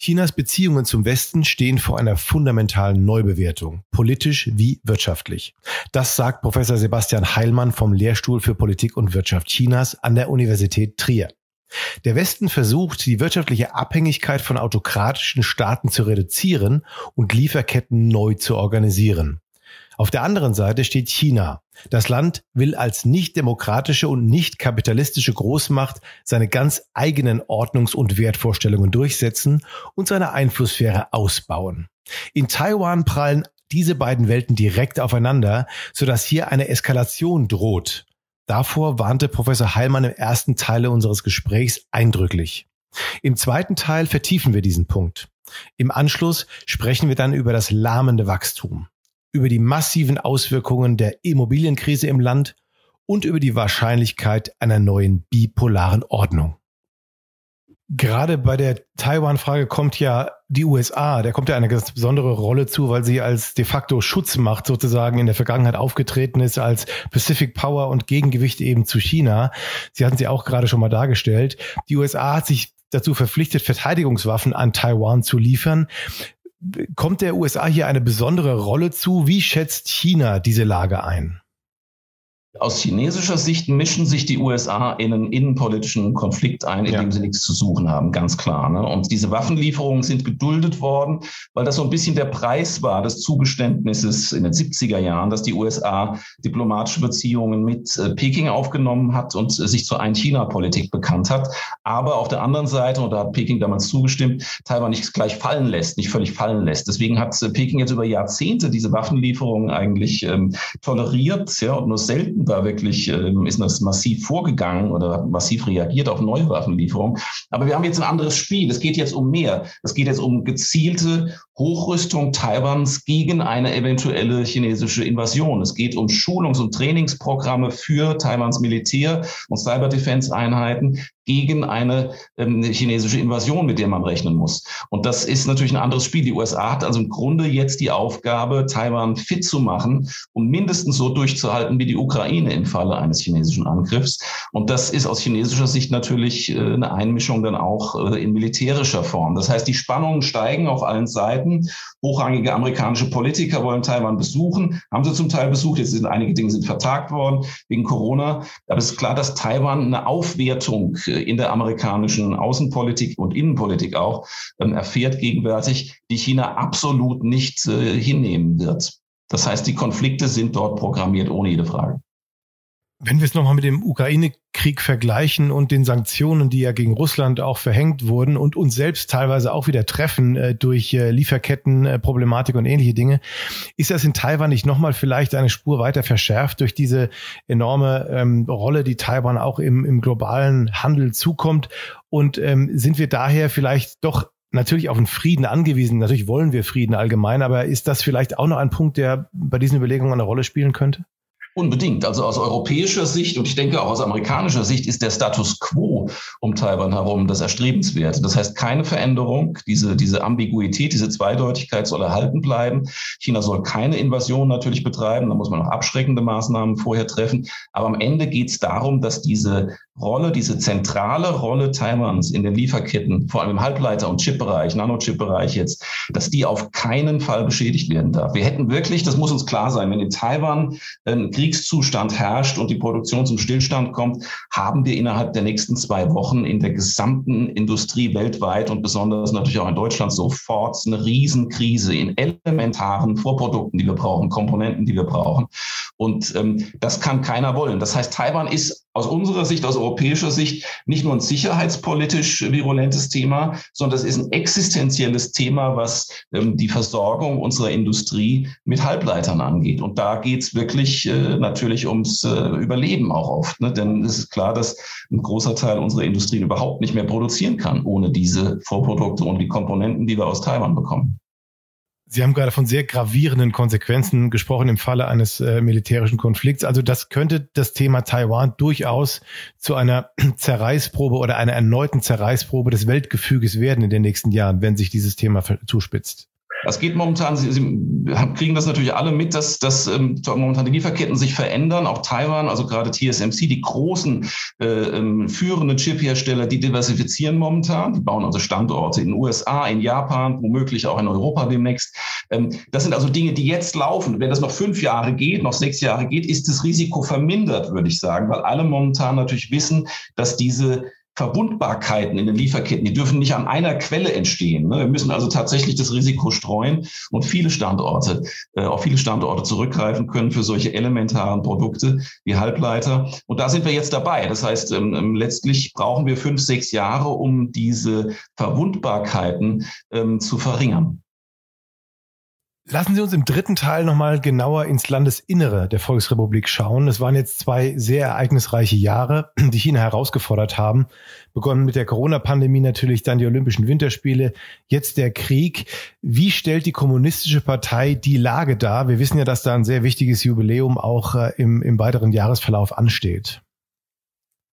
Chinas Beziehungen zum Westen stehen vor einer fundamentalen Neubewertung, politisch wie wirtschaftlich. Das sagt Professor Sebastian Heilmann vom Lehrstuhl für Politik und Wirtschaft Chinas an der Universität Trier. Der Westen versucht, die wirtschaftliche Abhängigkeit von autokratischen Staaten zu reduzieren und Lieferketten neu zu organisieren. Auf der anderen Seite steht China. Das Land will als nicht demokratische und nicht kapitalistische Großmacht seine ganz eigenen Ordnungs- und Wertvorstellungen durchsetzen und seine Einflusssphäre ausbauen. In Taiwan prallen diese beiden Welten direkt aufeinander, sodass hier eine Eskalation droht. Davor warnte Professor Heilmann im ersten Teil unseres Gesprächs eindrücklich. Im zweiten Teil vertiefen wir diesen Punkt. Im Anschluss sprechen wir dann über das lahmende Wachstum über die massiven Auswirkungen der Immobilienkrise im Land und über die Wahrscheinlichkeit einer neuen bipolaren Ordnung. Gerade bei der Taiwan-Frage kommt ja die USA, der kommt ja eine ganz besondere Rolle zu, weil sie als de facto Schutzmacht sozusagen in der Vergangenheit aufgetreten ist, als Pacific Power und Gegengewicht eben zu China. Sie hatten sie auch gerade schon mal dargestellt. Die USA hat sich dazu verpflichtet, Verteidigungswaffen an Taiwan zu liefern. Kommt der USA hier eine besondere Rolle zu? Wie schätzt China diese Lage ein? Aus chinesischer Sicht mischen sich die USA in einen innenpolitischen Konflikt ein, in ja. dem sie nichts zu suchen haben, ganz klar. Ne? Und diese Waffenlieferungen sind geduldet worden, weil das so ein bisschen der Preis war des Zugeständnisses in den 70er Jahren, dass die USA diplomatische Beziehungen mit äh, Peking aufgenommen hat und äh, sich zur Ein-China-Politik bekannt hat. Aber auf der anderen Seite, und da hat Peking damals zugestimmt, Taiwan nicht gleich fallen lässt, nicht völlig fallen lässt. Deswegen hat äh, Peking jetzt über Jahrzehnte diese Waffenlieferungen eigentlich ähm, toleriert ja, und nur selten da wirklich ähm, ist das massiv vorgegangen oder massiv reagiert auf neue Waffenlieferungen. Aber wir haben jetzt ein anderes Spiel. Es geht jetzt um mehr. Es geht jetzt um gezielte Hochrüstung Taiwans gegen eine eventuelle chinesische Invasion. Es geht um Schulungs- und Trainingsprogramme für Taiwans Militär und Cyber-Defense-Einheiten gegen eine ähm, chinesische Invasion, mit der man rechnen muss. Und das ist natürlich ein anderes Spiel. Die USA hat also im Grunde jetzt die Aufgabe, Taiwan fit zu machen, um mindestens so durchzuhalten wie die Ukraine im Falle eines chinesischen Angriffs. Und das ist aus chinesischer Sicht natürlich äh, eine Einmischung dann auch äh, in militärischer Form. Das heißt, die Spannungen steigen auf allen Seiten. Hochrangige amerikanische Politiker wollen Taiwan besuchen, haben sie zum Teil besucht. Jetzt sind einige Dinge sind vertagt worden wegen Corona. Aber es ist klar, dass Taiwan eine Aufwertung äh, in der amerikanischen Außenpolitik und Innenpolitik auch ähm, erfährt gegenwärtig, die China absolut nicht äh, hinnehmen wird. Das heißt, die Konflikte sind dort programmiert, ohne jede Frage. Wenn wir es nochmal mit dem Ukraine-Krieg vergleichen und den Sanktionen, die ja gegen Russland auch verhängt wurden und uns selbst teilweise auch wieder treffen äh, durch äh, Lieferkettenproblematik äh, und ähnliche Dinge, ist das in Taiwan nicht nochmal vielleicht eine Spur weiter verschärft durch diese enorme ähm, Rolle, die Taiwan auch im, im globalen Handel zukommt? Und ähm, sind wir daher vielleicht doch natürlich auf den Frieden angewiesen? Natürlich wollen wir Frieden allgemein, aber ist das vielleicht auch noch ein Punkt, der bei diesen Überlegungen eine Rolle spielen könnte? Unbedingt. Also aus europäischer Sicht und ich denke auch aus amerikanischer Sicht ist der Status quo um Taiwan herum das Erstrebenswerte. Das heißt keine Veränderung. Diese, diese Ambiguität, diese Zweideutigkeit soll erhalten bleiben. China soll keine Invasion natürlich betreiben. Da muss man noch abschreckende Maßnahmen vorher treffen. Aber am Ende geht es darum, dass diese Rolle, diese zentrale Rolle Taiwans in den Lieferketten, vor allem im Halbleiter- und Chipbereich, Nanochip-Bereich jetzt, dass die auf keinen Fall beschädigt werden darf. Wir hätten wirklich, das muss uns klar sein, wenn in Taiwan ein Kriegszustand herrscht und die Produktion zum Stillstand kommt, haben wir innerhalb der nächsten zwei Wochen in der gesamten Industrie weltweit und besonders natürlich auch in Deutschland sofort eine Riesenkrise in elementaren Vorprodukten, die wir brauchen, Komponenten, die wir brauchen. Und ähm, das kann keiner wollen. Das heißt, Taiwan ist aus unserer Sicht, aus europäischer Sicht nicht nur ein sicherheitspolitisch virulentes Thema, sondern das ist ein existenzielles Thema, was ähm, die Versorgung unserer Industrie mit Halbleitern angeht. Und da geht es wirklich äh, natürlich ums äh, Überleben auch oft. Ne? Denn es ist klar, dass ein großer Teil unserer Industrien überhaupt nicht mehr produzieren kann ohne diese Vorprodukte und die Komponenten, die wir aus Taiwan bekommen. Sie haben gerade von sehr gravierenden Konsequenzen gesprochen im Falle eines äh, militärischen Konflikts. Also das könnte das Thema Taiwan durchaus zu einer Zerreißprobe oder einer erneuten Zerreißprobe des Weltgefüges werden in den nächsten Jahren, wenn sich dieses Thema zuspitzt. Das geht momentan, Sie, Sie kriegen das natürlich alle mit, dass, dass ähm, momentan die Lieferketten sich verändern. Auch Taiwan, also gerade TSMC, die großen äh, ähm, führenden Chiphersteller, die diversifizieren momentan. Die bauen also Standorte in den USA, in Japan, womöglich auch in Europa demnächst. Ähm, das sind also Dinge, die jetzt laufen. Wenn das noch fünf Jahre geht, noch sechs Jahre geht, ist das Risiko vermindert, würde ich sagen, weil alle momentan natürlich wissen, dass diese Verwundbarkeiten in den Lieferketten, die dürfen nicht an einer Quelle entstehen. Ne? Wir müssen also tatsächlich das Risiko streuen und viele Standorte, äh, auf viele Standorte zurückgreifen können für solche elementaren Produkte wie Halbleiter. Und da sind wir jetzt dabei. Das heißt, ähm, ähm, letztlich brauchen wir fünf, sechs Jahre, um diese Verwundbarkeiten ähm, zu verringern. Lassen Sie uns im dritten Teil nochmal genauer ins Landesinnere der Volksrepublik schauen. Es waren jetzt zwei sehr ereignisreiche Jahre, die China herausgefordert haben. Begonnen mit der Corona-Pandemie natürlich, dann die Olympischen Winterspiele, jetzt der Krieg. Wie stellt die Kommunistische Partei die Lage dar? Wir wissen ja, dass da ein sehr wichtiges Jubiläum auch äh, im, im weiteren Jahresverlauf ansteht.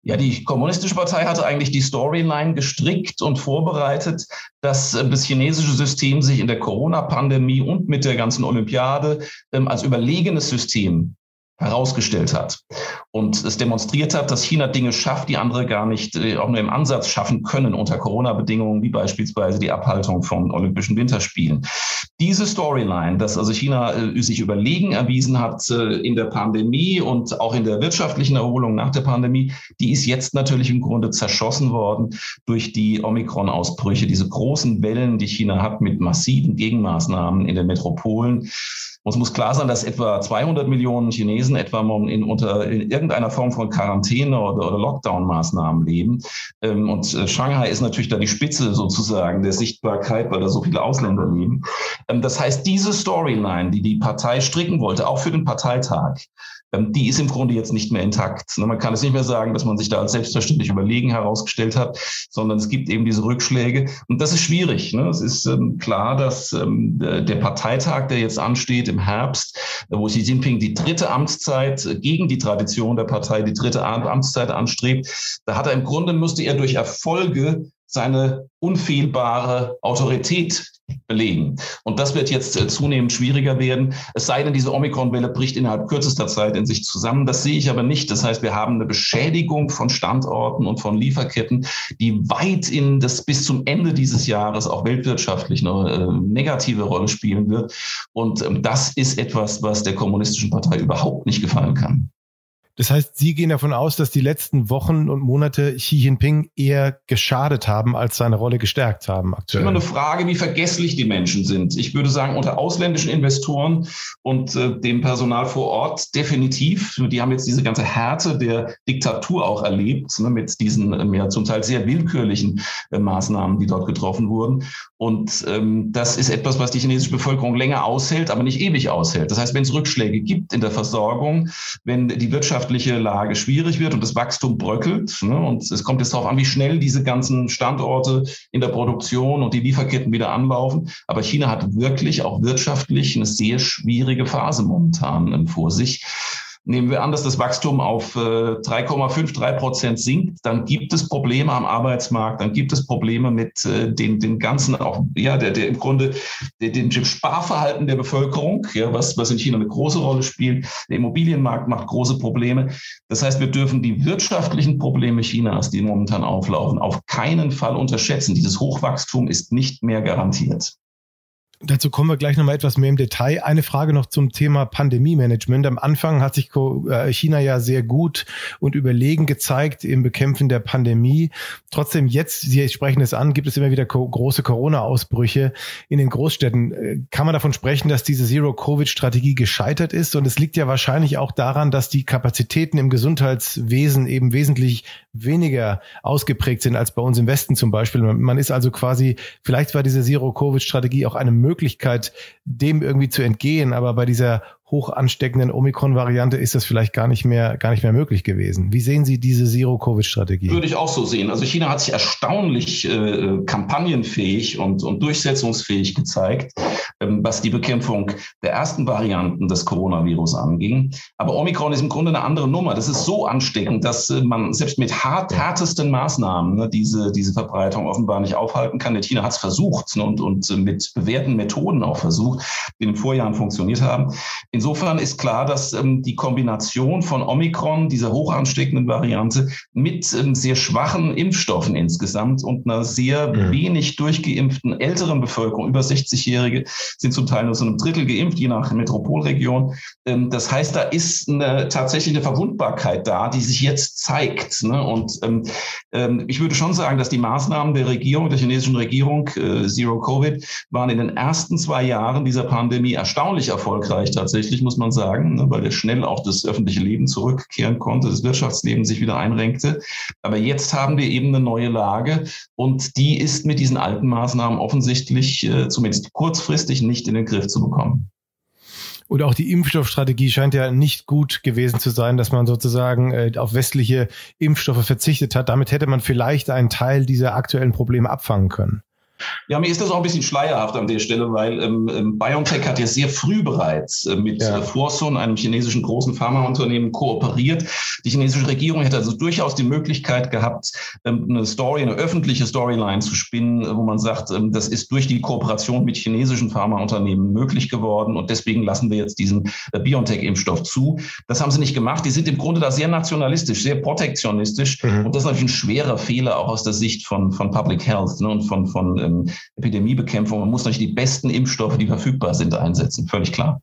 Ja, die Kommunistische Partei hatte eigentlich die Storyline gestrickt und vorbereitet, dass äh, das chinesische System sich in der Corona-Pandemie und mit der ganzen Olympiade ähm, als überlegenes System herausgestellt hat und es demonstriert hat, dass China Dinge schafft, die andere gar nicht äh, auch nur im Ansatz schaffen können unter Corona-Bedingungen, wie beispielsweise die Abhaltung von Olympischen Winterspielen. Diese Storyline, dass also China äh, sich überlegen erwiesen hat äh, in der Pandemie und auch in der wirtschaftlichen Erholung nach der Pandemie, die ist jetzt natürlich im Grunde zerschossen worden durch die Omikron-Ausbrüche, diese großen Wellen, die China hat mit massiven Gegenmaßnahmen in den Metropolen. Uns muss klar sein, dass etwa 200 Millionen Chinesen etwa in, unter in irgendeiner Form von Quarantäne oder, oder Lockdown-Maßnahmen leben. Ähm, und äh, Shanghai ist natürlich da die Spitze sozusagen der Sichtbarkeit, weil da so viele Ausländer leben. Ähm, das heißt, diese Storyline, die die Partei stricken wollte, auch für den Parteitag, die ist im Grunde jetzt nicht mehr intakt. Ne, man kann es nicht mehr sagen, dass man sich da als selbstverständlich überlegen herausgestellt hat, sondern es gibt eben diese Rückschläge. Und das ist schwierig. Ne? Es ist ähm, klar, dass ähm, der Parteitag, der jetzt ansteht im Herbst, wo Xi Jinping die dritte Amtszeit gegen die Tradition der Partei, die dritte Amtszeit anstrebt, da hat er im Grunde, müsste er durch Erfolge seine unfehlbare Autorität belegen. Und das wird jetzt äh, zunehmend schwieriger werden. Es sei denn, diese Omikron-Welle bricht innerhalb kürzester Zeit in sich zusammen. Das sehe ich aber nicht. Das heißt, wir haben eine Beschädigung von Standorten und von Lieferketten, die weit in das bis zum Ende dieses Jahres auch weltwirtschaftlich eine äh, negative Rolle spielen wird. Und ähm, das ist etwas, was der kommunistischen Partei überhaupt nicht gefallen kann. Das heißt, Sie gehen davon aus, dass die letzten Wochen und Monate Xi Jinping eher geschadet haben, als seine Rolle gestärkt haben aktuell. Immer eine Frage, wie vergesslich die Menschen sind. Ich würde sagen, unter ausländischen Investoren und äh, dem Personal vor Ort definitiv. Die haben jetzt diese ganze Härte der Diktatur auch erlebt, ne, mit diesen äh, ja, zum Teil sehr willkürlichen äh, Maßnahmen, die dort getroffen wurden. Und ähm, das ist etwas, was die chinesische Bevölkerung länger aushält, aber nicht ewig aushält. Das heißt, wenn es Rückschläge gibt in der Versorgung, wenn die wirtschaftliche Lage schwierig wird und das Wachstum bröckelt, ne, und es kommt jetzt darauf an, wie schnell diese ganzen Standorte in der Produktion und die Lieferketten wieder anlaufen. Aber China hat wirklich auch wirtschaftlich eine sehr schwierige Phase momentan vor sich. Nehmen wir an, dass das Wachstum auf 3,5, äh, 3 Prozent sinkt, dann gibt es Probleme am Arbeitsmarkt, dann gibt es Probleme mit äh, den, den ganzen, auch, ja, der, der im Grunde, der, dem Sparverhalten der Bevölkerung, ja, was, was in China eine große Rolle spielt. Der Immobilienmarkt macht große Probleme. Das heißt, wir dürfen die wirtschaftlichen Probleme Chinas, die momentan auflaufen, auf keinen Fall unterschätzen. Dieses Hochwachstum ist nicht mehr garantiert. Dazu kommen wir gleich nochmal etwas mehr im Detail. Eine Frage noch zum Thema Pandemie-Management. Am Anfang hat sich äh, China ja sehr gut und überlegen gezeigt im Bekämpfen der Pandemie. Trotzdem jetzt, Sie sprechen es an, gibt es immer wieder große Corona-Ausbrüche in den Großstädten. Äh, kann man davon sprechen, dass diese Zero-Covid-Strategie gescheitert ist? Und es liegt ja wahrscheinlich auch daran, dass die Kapazitäten im Gesundheitswesen eben wesentlich weniger ausgeprägt sind als bei uns im Westen zum Beispiel. Man ist also quasi, vielleicht war diese Zero-Covid-Strategie auch eine Möglichkeit, dem irgendwie zu entgehen, aber bei dieser hoch ansteckenden Omikron-Variante ist das vielleicht gar nicht mehr, gar nicht mehr möglich gewesen. Wie sehen Sie diese Zero-Covid-Strategie? Würde ich auch so sehen. Also China hat sich erstaunlich äh, kampagnenfähig und, und durchsetzungsfähig gezeigt, ähm, was die Bekämpfung der ersten Varianten des Coronavirus anging. Aber Omikron ist im Grunde eine andere Nummer. Das ist so ansteckend, dass äh, man selbst mit hart, härtesten Maßnahmen ne, diese, diese Verbreitung offenbar nicht aufhalten kann. Der China hat es versucht ne, und, und mit bewährten Methoden auch versucht, die in den Vorjahren funktioniert haben. In Insofern ist klar, dass ähm, die Kombination von Omikron, dieser hoch ansteckenden Variante, mit ähm, sehr schwachen Impfstoffen insgesamt und einer sehr mhm. wenig durchgeimpften älteren Bevölkerung, über 60-Jährige sind zum Teil nur so ein Drittel geimpft, je nach Metropolregion. Ähm, das heißt, da ist eine, tatsächlich eine Verwundbarkeit da, die sich jetzt zeigt. Ne? Und ähm, ähm, ich würde schon sagen, dass die Maßnahmen der Regierung, der chinesischen Regierung, äh, Zero Covid, waren in den ersten zwei Jahren dieser Pandemie erstaunlich erfolgreich tatsächlich offensichtlich, muss man sagen, ne, weil er schnell auch das öffentliche Leben zurückkehren konnte, das Wirtschaftsleben sich wieder einrenkte. Aber jetzt haben wir eben eine neue Lage und die ist mit diesen alten Maßnahmen offensichtlich, äh, zumindest kurzfristig, nicht in den Griff zu bekommen. Und auch die Impfstoffstrategie scheint ja nicht gut gewesen zu sein, dass man sozusagen äh, auf westliche Impfstoffe verzichtet hat. Damit hätte man vielleicht einen Teil dieser aktuellen Probleme abfangen können. Ja, mir ist das auch ein bisschen schleierhaft an der Stelle, weil ähm, ähm BioNTech hat ja sehr früh bereits äh, mit ja. Äh, Fosun, einem chinesischen großen Pharmaunternehmen, kooperiert. Die chinesische Regierung hätte also durchaus die Möglichkeit gehabt, ähm, eine Story, eine öffentliche Storyline zu spinnen, wo man sagt, ähm, das ist durch die Kooperation mit chinesischen Pharmaunternehmen möglich geworden und deswegen lassen wir jetzt diesen äh, BioNTech-Impfstoff zu. Das haben sie nicht gemacht. Die sind im Grunde da sehr nationalistisch, sehr protektionistisch mhm. und das ist natürlich ein schwerer Fehler auch aus der Sicht von, von Public Health ne, und von, von ähm, Epidemiebekämpfung. Man muss natürlich die besten Impfstoffe, die verfügbar sind, einsetzen. Völlig klar.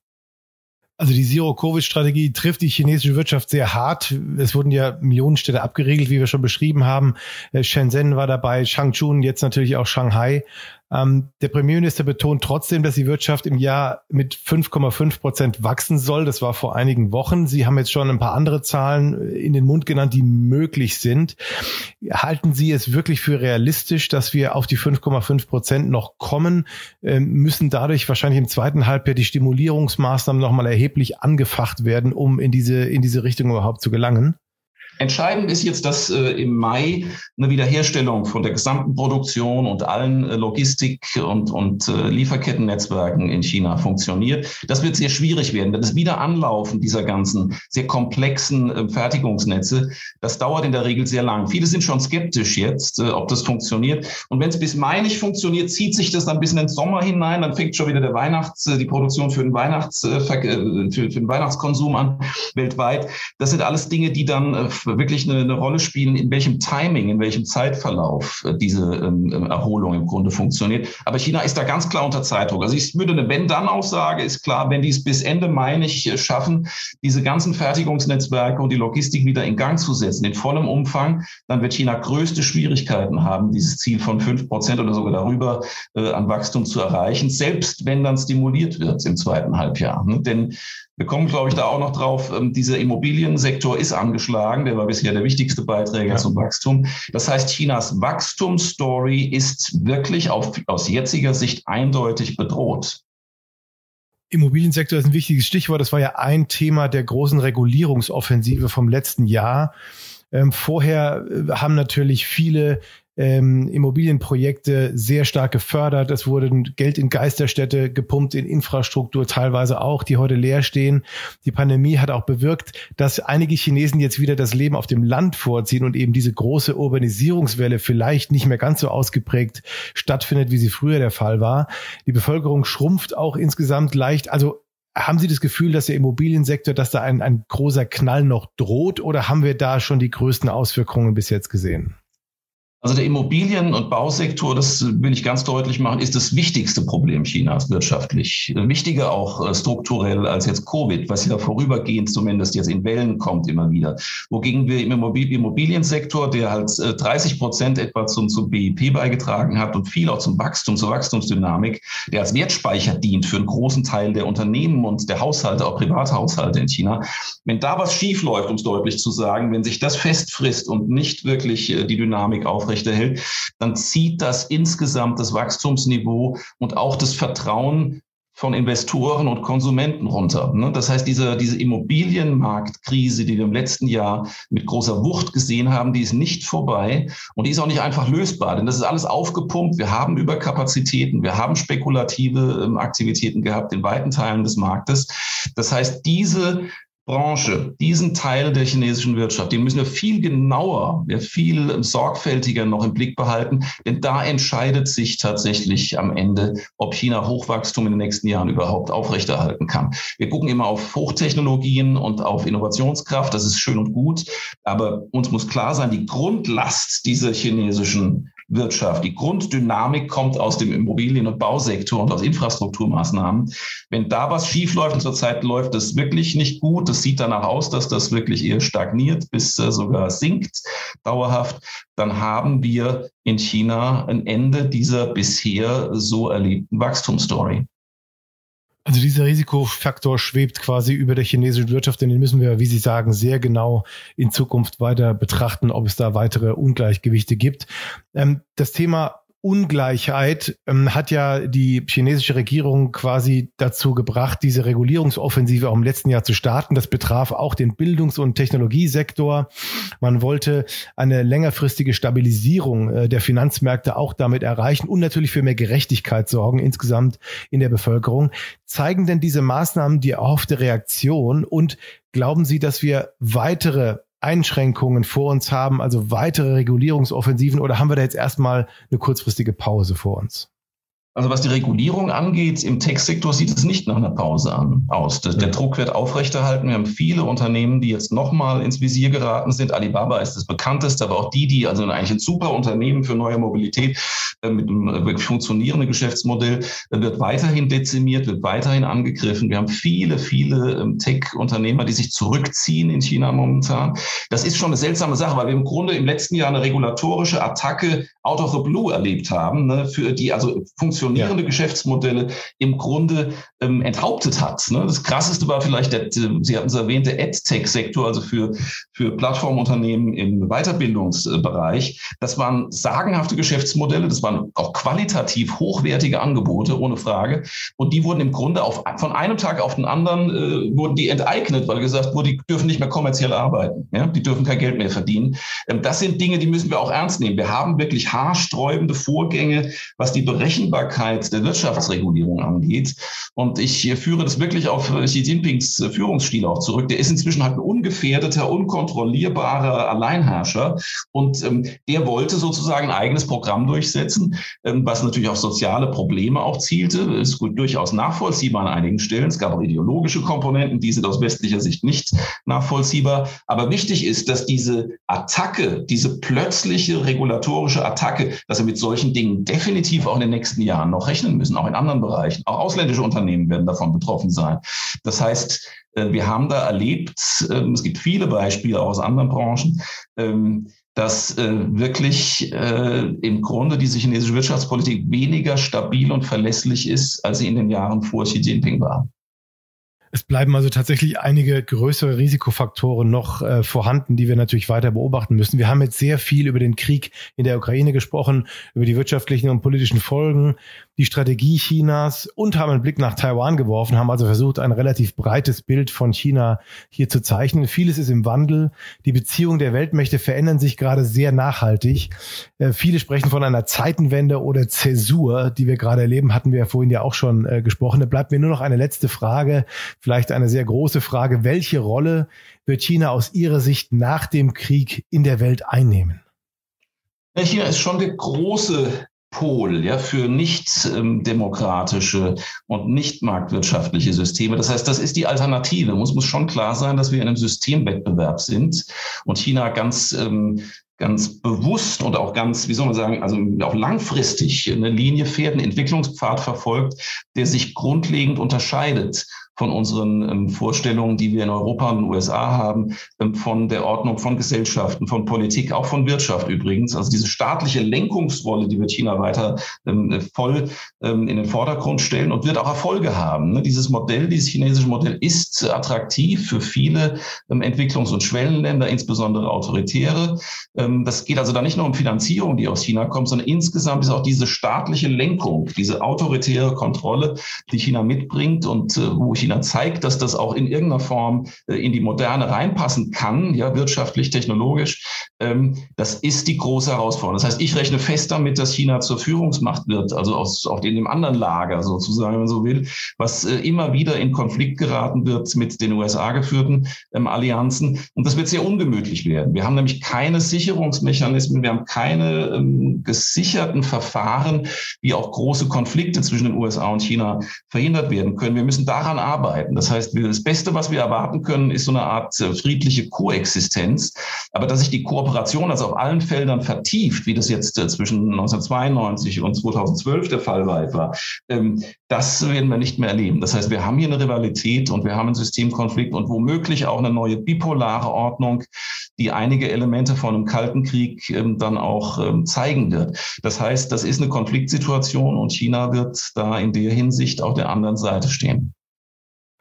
Also die Zero-Covid-Strategie trifft die chinesische Wirtschaft sehr hart. Es wurden ja Millionenstädte abgeriegelt, wie wir schon beschrieben haben. Äh, Shenzhen war dabei, Changchun, jetzt natürlich auch Shanghai. Ähm, der Premierminister betont trotzdem, dass die Wirtschaft im Jahr mit 5,5 Prozent wachsen soll. Das war vor einigen Wochen. Sie haben jetzt schon ein paar andere Zahlen in den Mund genannt, die möglich sind. Halten Sie es wirklich für realistisch, dass wir auf die 5,5 Prozent noch kommen? Ähm, müssen dadurch wahrscheinlich im zweiten Halbjahr die Stimulierungsmaßnahmen nochmal erheblich angefacht werden, um in diese, in diese Richtung überhaupt zu gelangen? Entscheidend ist jetzt, dass äh, im Mai eine Wiederherstellung von der gesamten Produktion und allen äh, Logistik- und, und äh, Lieferkettennetzwerken in China funktioniert. Das wird sehr schwierig werden. Das Wiederanlaufen dieser ganzen sehr komplexen äh, Fertigungsnetze, das dauert in der Regel sehr lang. Viele sind schon skeptisch jetzt, äh, ob das funktioniert. Und wenn es bis Mai nicht funktioniert, zieht sich das dann bis in den Sommer hinein. Dann fängt schon wieder der Weihnachts, äh, die Produktion für den, Weihnachts, für, für den Weihnachtskonsum an weltweit. Das sind alles Dinge, die dann wirklich eine, eine Rolle spielen, in welchem Timing, in welchem Zeitverlauf äh, diese ähm, ähm, Erholung im Grunde funktioniert. Aber China ist da ganz klar unter Zeitdruck. Also ich würde eine Wenn-Dann-Aussage ist klar, wenn die es bis Ende Mai nicht äh, schaffen, diese ganzen Fertigungsnetzwerke und die Logistik wieder in Gang zu setzen, in vollem Umfang, dann wird China größte Schwierigkeiten haben, dieses Ziel von fünf Prozent oder sogar darüber äh, an Wachstum zu erreichen, selbst wenn dann stimuliert wird im zweiten Halbjahr. Ne? Denn wir kommen, glaube ich, da auch noch drauf. Ähm, dieser Immobiliensektor ist angeschlagen. Der war bisher der wichtigste Beiträger ja. zum Wachstum. Das heißt, Chinas Wachstumsstory ist wirklich auf, aus jetziger Sicht eindeutig bedroht. Immobiliensektor ist ein wichtiges Stichwort. Das war ja ein Thema der großen Regulierungsoffensive vom letzten Jahr. Ähm, vorher äh, haben natürlich viele ähm, Immobilienprojekte sehr stark gefördert. Es wurde Geld in Geisterstädte gepumpt, in Infrastruktur teilweise auch, die heute leer stehen. Die Pandemie hat auch bewirkt, dass einige Chinesen jetzt wieder das Leben auf dem Land vorziehen und eben diese große Urbanisierungswelle vielleicht nicht mehr ganz so ausgeprägt stattfindet, wie sie früher der Fall war. Die Bevölkerung schrumpft auch insgesamt leicht. Also haben Sie das Gefühl, dass der Immobiliensektor, dass da ein, ein großer Knall noch droht oder haben wir da schon die größten Auswirkungen bis jetzt gesehen? Also der Immobilien- und Bausektor, das will ich ganz deutlich machen, ist das wichtigste Problem Chinas wirtschaftlich. Wichtiger auch äh, strukturell als jetzt Covid, was ja vorübergehend zumindest jetzt in Wellen kommt immer wieder. Wogegen wir im Immobiliensektor, der halt 30 äh, Prozent etwa zum, zum BIP beigetragen hat und viel auch zum Wachstum, zur Wachstumsdynamik, der als Wertspeicher dient für einen großen Teil der Unternehmen und der Haushalte, auch Privathaushalte in China. Wenn da was schief läuft, um es deutlich zu sagen, wenn sich das festfrisst und nicht wirklich äh, die Dynamik aufrechterhält, aufrechterhält, dann zieht das insgesamt das Wachstumsniveau und auch das Vertrauen von Investoren und Konsumenten runter. Ne? Das heißt, diese, diese Immobilienmarktkrise, die wir im letzten Jahr mit großer Wucht gesehen haben, die ist nicht vorbei und die ist auch nicht einfach lösbar, denn das ist alles aufgepumpt. Wir haben Überkapazitäten, wir haben spekulative ähm, Aktivitäten gehabt in weiten Teilen des Marktes. Das heißt, diese Branche, diesen Teil der chinesischen Wirtschaft, den müssen wir viel genauer, viel sorgfältiger noch im Blick behalten, denn da entscheidet sich tatsächlich am Ende, ob China Hochwachstum in den nächsten Jahren überhaupt aufrechterhalten kann. Wir gucken immer auf Hochtechnologien und auf Innovationskraft, das ist schön und gut, aber uns muss klar sein, die Grundlast dieser chinesischen Wirtschaft. Die Grunddynamik kommt aus dem Immobilien- und Bausektor und aus Infrastrukturmaßnahmen. Wenn da was schief läuft und zurzeit läuft das wirklich nicht gut, das sieht danach aus, dass das wirklich eher stagniert bis äh, sogar sinkt dauerhaft, dann haben wir in China ein Ende dieser bisher so erlebten Wachstumsstory. Also dieser Risikofaktor schwebt quasi über der chinesischen Wirtschaft, denn den müssen wir, wie Sie sagen, sehr genau in Zukunft weiter betrachten, ob es da weitere Ungleichgewichte gibt. Ähm, das Thema Ungleichheit ähm, hat ja die chinesische Regierung quasi dazu gebracht, diese Regulierungsoffensive auch im letzten Jahr zu starten. Das betraf auch den Bildungs- und Technologiesektor. Man wollte eine längerfristige Stabilisierung äh, der Finanzmärkte auch damit erreichen und natürlich für mehr Gerechtigkeit sorgen insgesamt in der Bevölkerung. Zeigen denn diese Maßnahmen die erhoffte Reaktion und glauben Sie, dass wir weitere Einschränkungen vor uns haben, also weitere Regulierungsoffensiven, oder haben wir da jetzt erstmal eine kurzfristige Pause vor uns? Also was die Regulierung angeht, im Tech-Sektor sieht es nicht nach einer Pause an, aus. Der, der Druck wird aufrechterhalten. Wir haben viele Unternehmen, die jetzt nochmal ins Visier geraten sind. Alibaba ist das bekannteste, aber auch die, die also eigentlich ein super Unternehmen für neue Mobilität äh, mit einem äh, funktionierenden Geschäftsmodell äh, wird weiterhin dezimiert, wird weiterhin angegriffen. Wir haben viele, viele ähm, Tech-Unternehmer, die sich zurückziehen in China momentan. Das ist schon eine seltsame Sache, weil wir im Grunde im letzten Jahr eine regulatorische Attacke out of the blue erlebt haben, ne, für die also funktionierende ja. Geschäftsmodelle im Grunde ähm, enthauptet hat. Ne? Das krasseste war vielleicht der, Sie hatten es erwähnt, der AdTech-Sektor, also für, für Plattformunternehmen im Weiterbildungsbereich. Das waren sagenhafte Geschäftsmodelle, das waren auch qualitativ hochwertige Angebote, ohne Frage. Und die wurden im Grunde auf, von einem Tag auf den anderen äh, wurden die enteignet, weil gesagt wurde, die dürfen nicht mehr kommerziell arbeiten. Ja? Die dürfen kein Geld mehr verdienen. Ähm, das sind Dinge, die müssen wir auch ernst nehmen. Wir haben wirklich haarsträubende Vorgänge, was die Berechenbarkeit der Wirtschaftsregulierung angeht. Und ich führe das wirklich auf Xi Jinpings Führungsstil auch zurück. Der ist inzwischen halt ein ungefährdeter, unkontrollierbarer Alleinherrscher. Und ähm, der wollte sozusagen ein eigenes Programm durchsetzen, ähm, was natürlich auf soziale Probleme auch zielte. Ist gut, durchaus nachvollziehbar an einigen Stellen. Es gab auch ideologische Komponenten, die sind aus westlicher Sicht nicht nachvollziehbar. Aber wichtig ist, dass diese Attacke, diese plötzliche regulatorische Attacke, dass wir mit solchen Dingen definitiv auch in den nächsten Jahren noch rechnen müssen, auch in anderen Bereichen. Auch ausländische Unternehmen werden davon betroffen sein. Das heißt, äh, wir haben da erlebt, ähm, es gibt viele Beispiele auch aus anderen Branchen, ähm, dass äh, wirklich äh, im Grunde diese chinesische Wirtschaftspolitik weniger stabil und verlässlich ist, als sie in den Jahren vor Xi Jinping war. Es bleiben also tatsächlich einige größere Risikofaktoren noch äh, vorhanden, die wir natürlich weiter beobachten müssen. Wir haben jetzt sehr viel über den Krieg in der Ukraine gesprochen, über die wirtschaftlichen und politischen Folgen, die Strategie Chinas und haben einen Blick nach Taiwan geworfen, haben also versucht, ein relativ breites Bild von China hier zu zeichnen. Vieles ist im Wandel. Die Beziehungen der Weltmächte verändern sich gerade sehr nachhaltig. Äh, viele sprechen von einer Zeitenwende oder Zäsur, die wir gerade erleben, hatten wir ja vorhin ja auch schon äh, gesprochen. Da bleibt mir nur noch eine letzte Frage vielleicht eine sehr große Frage. Welche Rolle wird China aus Ihrer Sicht nach dem Krieg in der Welt einnehmen? China ist schon der große Pol ja, für nicht ähm, demokratische und nicht marktwirtschaftliche Systeme. Das heißt, das ist die Alternative. Uns muss schon klar sein, dass wir in einem Systemwettbewerb sind und China ganz ähm, ganz bewusst und auch ganz, wie soll man sagen, also auch langfristig eine Linie fährt, einen Entwicklungspfad verfolgt, der sich grundlegend unterscheidet von unseren ähm, Vorstellungen, die wir in Europa und in den USA haben, ähm, von der Ordnung von Gesellschaften, von Politik, auch von Wirtschaft übrigens. Also diese staatliche Lenkungsrolle, die wird China weiter ähm, voll ähm, in den Vordergrund stellen und wird auch Erfolge haben. Ne? Dieses Modell, dieses chinesische Modell ist attraktiv für viele Entwicklungs- und Schwellenländer, insbesondere autoritäre. Das geht also da nicht nur um Finanzierung, die aus China kommt, sondern insgesamt ist auch diese staatliche Lenkung, diese autoritäre Kontrolle, die China mitbringt und äh, wo China China zeigt, dass das auch in irgendeiner Form äh, in die Moderne reinpassen kann, ja, wirtschaftlich, technologisch, ähm, das ist die große Herausforderung. Das heißt, ich rechne fest damit, dass China zur Führungsmacht wird, also aus, auf dem anderen Lager sozusagen, wenn man so will, was äh, immer wieder in Konflikt geraten wird mit den USA geführten ähm, Allianzen. Und das wird sehr ungemütlich werden. Wir haben nämlich keine Sicherungsmechanismen, wir haben keine ähm, gesicherten Verfahren, wie auch große Konflikte zwischen den USA und China verhindert werden können. Wir müssen daran arbeiten arbeiten. Das heißt, das Beste, was wir erwarten können, ist so eine Art äh, friedliche Koexistenz. Aber dass sich die Kooperation also auf allen Feldern vertieft, wie das jetzt äh, zwischen 1992 und 2012 der Fall war, ähm, das werden wir nicht mehr erleben. Das heißt, wir haben hier eine Rivalität und wir haben einen Systemkonflikt und womöglich auch eine neue bipolare Ordnung, die einige Elemente von einem Kalten Krieg ähm, dann auch ähm, zeigen wird. Das heißt, das ist eine Konfliktsituation und China wird da in der Hinsicht auf der anderen Seite stehen.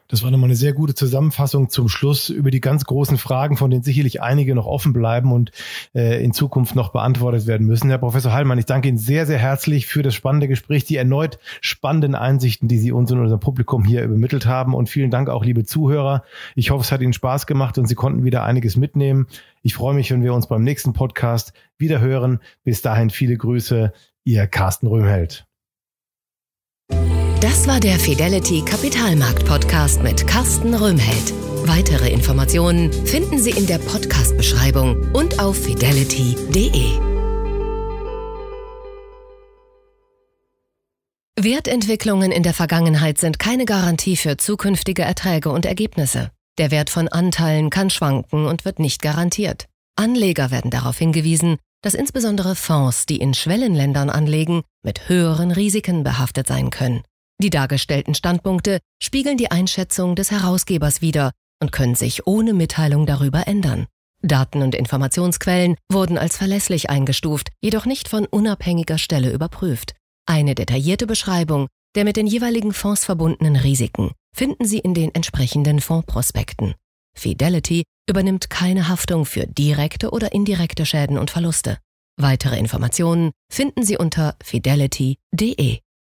Das war nochmal eine sehr gute Zusammenfassung zum Schluss über die ganz großen Fragen, von denen sicherlich einige noch offen bleiben und äh, in Zukunft noch beantwortet werden müssen. Herr Professor Heilmann, ich danke Ihnen sehr, sehr herzlich für das spannende Gespräch, die erneut spannenden Einsichten, die Sie uns und unserem Publikum hier übermittelt haben. Und vielen Dank auch, liebe Zuhörer. Ich hoffe, es hat Ihnen Spaß gemacht und Sie konnten wieder einiges mitnehmen. Ich freue mich, wenn wir uns beim nächsten Podcast wieder hören. Bis dahin viele Grüße, Ihr Carsten Röhmheld. Das war der Fidelity Kapitalmarkt Podcast mit Carsten Röhmheld. Weitere Informationen finden Sie in der Podcast-Beschreibung und auf fidelity.de. Wertentwicklungen in der Vergangenheit sind keine Garantie für zukünftige Erträge und Ergebnisse. Der Wert von Anteilen kann schwanken und wird nicht garantiert. Anleger werden darauf hingewiesen, dass insbesondere Fonds, die in Schwellenländern anlegen, mit höheren Risiken behaftet sein können. Die dargestellten Standpunkte spiegeln die Einschätzung des Herausgebers wider und können sich ohne Mitteilung darüber ändern. Daten und Informationsquellen wurden als verlässlich eingestuft, jedoch nicht von unabhängiger Stelle überprüft. Eine detaillierte Beschreibung der mit den jeweiligen Fonds verbundenen Risiken finden Sie in den entsprechenden Fondsprospekten. Fidelity übernimmt keine Haftung für direkte oder indirekte Schäden und Verluste. Weitere Informationen finden Sie unter fidelity.de.